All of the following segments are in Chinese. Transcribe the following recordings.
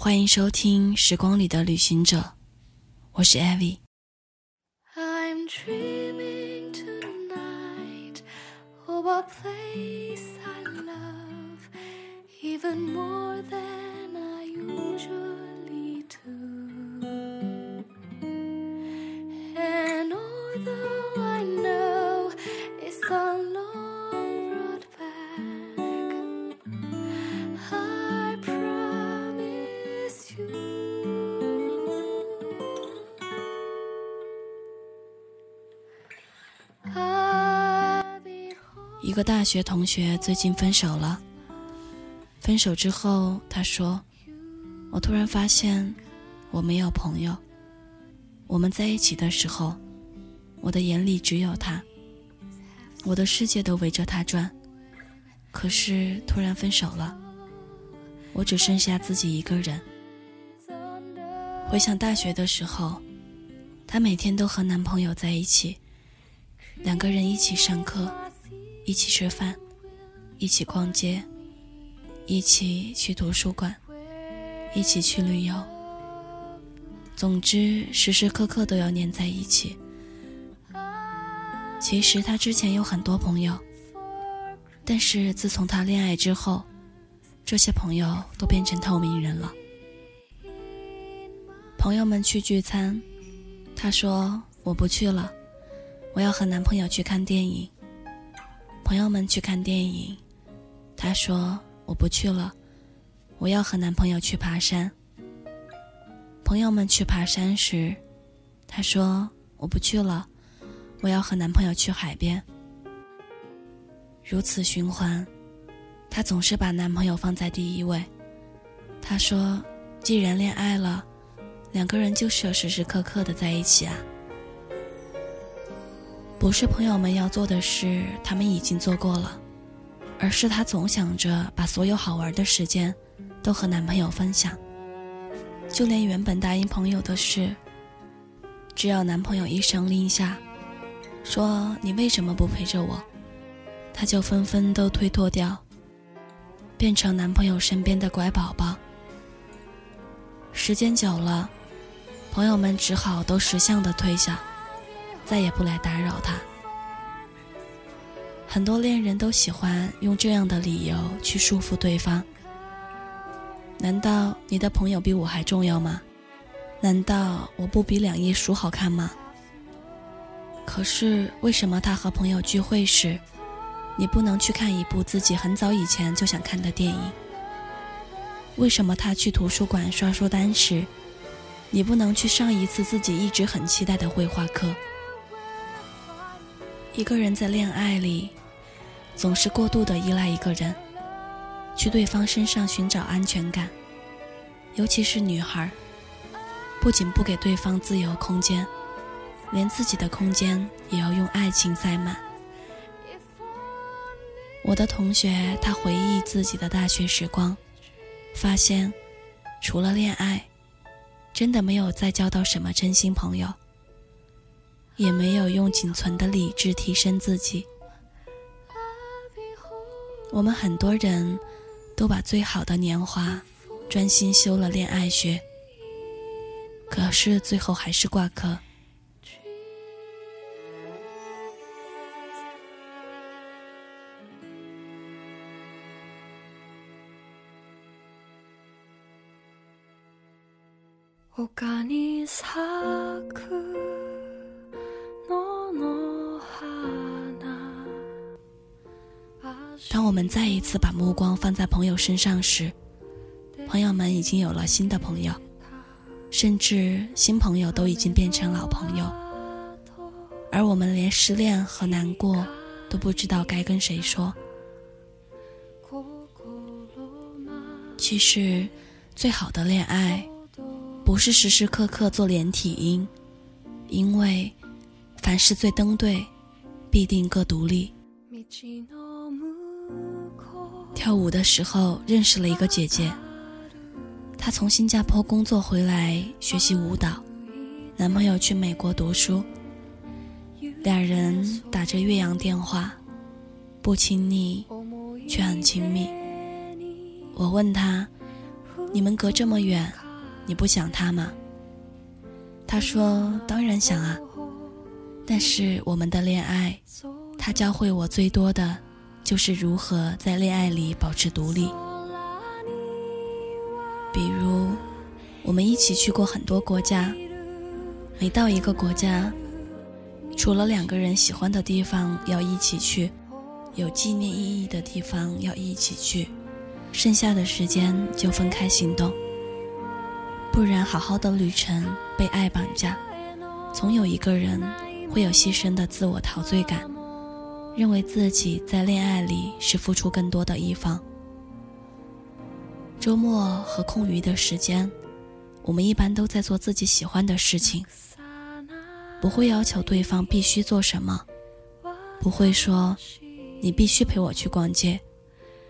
欢迎收听《时光里的旅行者》，我是艾薇。一个大学同学最近分手了。分手之后，他说：“我突然发现，我没有朋友。我们在一起的时候，我的眼里只有他，我的世界都围着他转。可是突然分手了，我只剩下自己一个人。回想大学的时候，她每天都和男朋友在一起，两个人一起上课。”一起吃饭，一起逛街，一起去图书馆，一起去旅游。总之，时时刻刻都要黏在一起。其实他之前有很多朋友，但是自从他恋爱之后，这些朋友都变成透明人了。朋友们去聚餐，他说我不去了，我要和男朋友去看电影。朋友们去看电影，她说我不去了，我要和男朋友去爬山。朋友们去爬山时，她说我不去了，我要和男朋友去海边。如此循环，她总是把男朋友放在第一位。她说，既然恋爱了，两个人就是要时时刻刻的在一起啊。不是朋友们要做的事，他们已经做过了，而是她总想着把所有好玩的时间都和男朋友分享。就连原本答应朋友的事，只要男朋友一声令下，说你为什么不陪着我，她就纷纷都推脱掉，变成男朋友身边的乖宝宝。时间久了，朋友们只好都识相的退下。再也不来打扰他。很多恋人都喜欢用这样的理由去束缚对方。难道你的朋友比我还重要吗？难道我不比两页书好看吗？可是为什么他和朋友聚会时，你不能去看一部自己很早以前就想看的电影？为什么他去图书馆刷书单时，你不能去上一次自己一直很期待的绘画课？一个人在恋爱里，总是过度的依赖一个人，去对方身上寻找安全感。尤其是女孩，不仅不给对方自由空间，连自己的空间也要用爱情塞满。我的同学，他回忆自己的大学时光，发现，除了恋爱，真的没有再交到什么真心朋友。也没有用仅存的理智提升自己。我们很多人都把最好的年华专心修了恋爱学，可是最后还是挂科。当我们再一次把目光放在朋友身上时，朋友们已经有了新的朋友，甚至新朋友都已经变成老朋友，而我们连失恋和难过都不知道该跟谁说。其实，最好的恋爱，不是时时刻刻做连体婴，因为凡事最登对，必定各独立。跳舞的时候认识了一个姐姐，她从新加坡工作回来学习舞蹈，男朋友去美国读书，两人打着岳阳电话，不亲昵却很亲密。我问她，你们隔这么远，你不想他吗？”她说：“当然想啊，但是我们的恋爱，他教会我最多的，就是如何在恋爱里保持独立。比如，我们一起去过很多国家，每到一个国家，除了两个人喜欢的地方要一起去，有纪念意义的地方要一起去，剩下的时间就分开行动。”不然，好好的旅程被爱绑架，总有一个人会有牺牲的自我陶醉感，认为自己在恋爱里是付出更多的一方。周末和空余的时间，我们一般都在做自己喜欢的事情，不会要求对方必须做什么，不会说你必须陪我去逛街，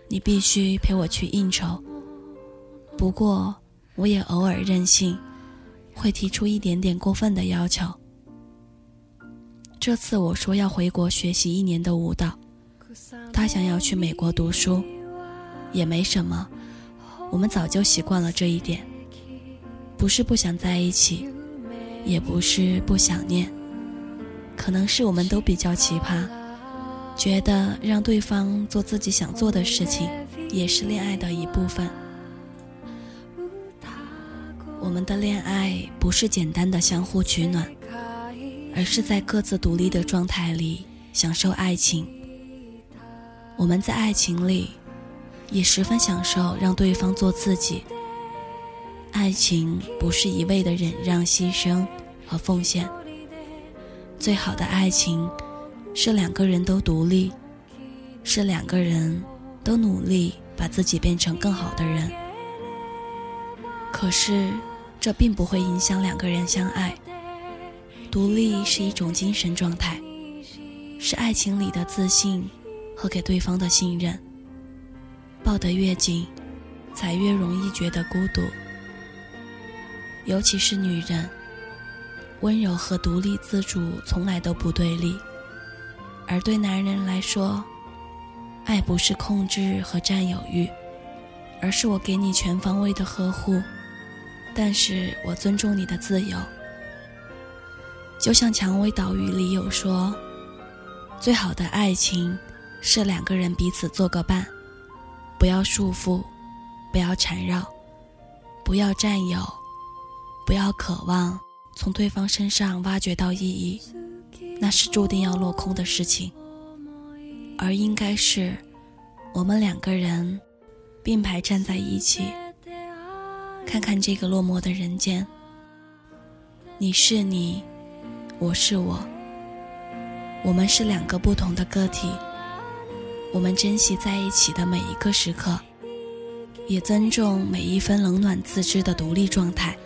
你必须陪我去应酬。不过。我也偶尔任性，会提出一点点过分的要求。这次我说要回国学习一年的舞蹈，他想要去美国读书，也没什么，我们早就习惯了这一点。不是不想在一起，也不是不想念，可能是我们都比较奇葩，觉得让对方做自己想做的事情，也是恋爱的一部分。我们的恋爱不是简单的相互取暖，而是在各自独立的状态里享受爱情。我们在爱情里，也十分享受让对方做自己。爱情不是一味的忍让、牺牲和奉献。最好的爱情，是两个人都独立，是两个人都努力把自己变成更好的人。可是。这并不会影响两个人相爱。独立是一种精神状态，是爱情里的自信和给对方的信任。抱得越紧，才越容易觉得孤独。尤其是女人，温柔和独立自主从来都不对立。而对男人来说，爱不是控制和占有欲，而是我给你全方位的呵护。但是我尊重你的自由，就像《蔷薇岛屿》里有说：“最好的爱情是两个人彼此做个伴，不要束缚，不要缠绕，不要占有，不要渴望从对方身上挖掘到意义，那是注定要落空的事情。而应该是我们两个人并排站在一起。”看看这个落寞的人间，你是你，我是我，我们是两个不同的个体。我们珍惜在一起的每一个时刻，也尊重每一分冷暖自知的独立状态。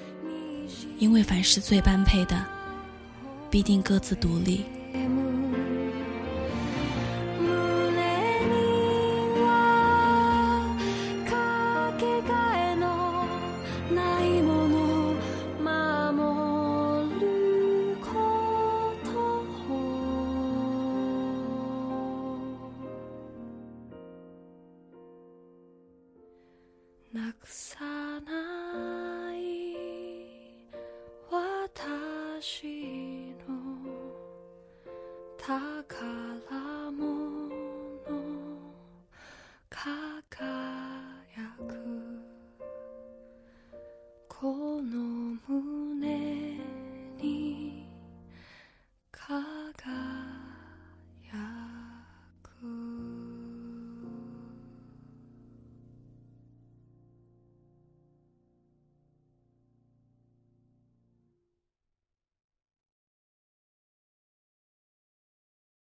因为凡是最般配的，必定各自独立。しいの」「高